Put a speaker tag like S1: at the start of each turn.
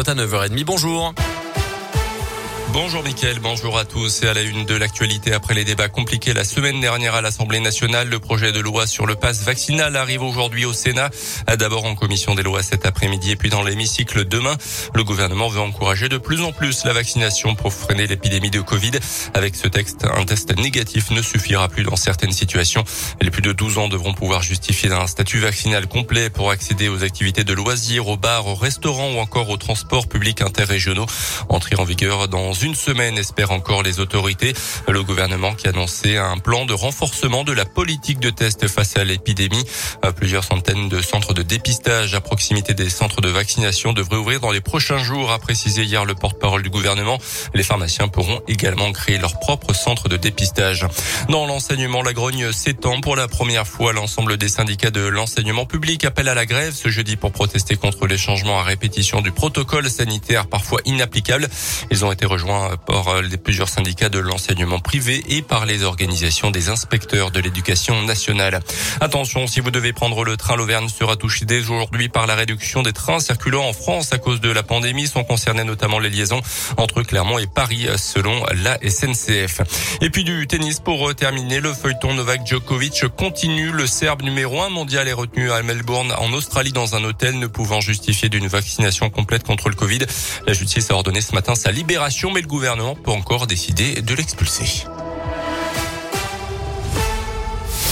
S1: À 9h30, bonjour.
S2: Bonjour Mickaël, bonjour à tous et à la une de l'actualité après les débats compliqués la semaine dernière à l'Assemblée nationale. Le projet de loi sur le pass vaccinal arrive aujourd'hui au Sénat, d'abord en commission des lois cet après-midi et puis dans l'hémicycle demain. Le gouvernement veut encourager de plus en plus la vaccination pour freiner l'épidémie de Covid. Avec ce texte, un test négatif ne suffira plus dans certaines situations. Les plus de 12 ans devront pouvoir justifier d'un statut vaccinal complet pour accéder aux activités de loisirs, aux bars, aux restaurants ou encore aux transports publics interrégionaux. Entrée en vigueur dans une semaine, espèrent encore les autorités. Le gouvernement qui a annoncé un plan de renforcement de la politique de test face à l'épidémie. Euh, plusieurs centaines de centres de dépistage à proximité des centres de vaccination devraient ouvrir dans les prochains jours, a précisé hier le porte-parole du gouvernement. Les pharmaciens pourront également créer leur propre centre de dépistage. Dans l'enseignement, la grogne s'étend pour la première fois. L'ensemble des syndicats de l'enseignement public appellent à la grève ce jeudi pour protester contre les changements à répétition du protocole sanitaire parfois inapplicable. Ils ont été rejoints par euh, les plusieurs syndicats de l'enseignement privé et par les organisations des inspecteurs de l'éducation nationale. Attention, si vous devez prendre le train, l'Auvergne sera touché dès aujourd'hui par la réduction des trains circulant en France à cause de la pandémie. Sont concernées notamment les liaisons entre Clermont et Paris selon la SNCF. Et puis du tennis pour terminer, le feuilleton Novak Djokovic continue. Le Serbe numéro un mondial est retenu à Melbourne en Australie dans un hôtel ne pouvant justifier d'une vaccination complète contre le Covid. La justice a ordonné ce matin sa libération mais le gouvernement peut encore décider de l'expulser.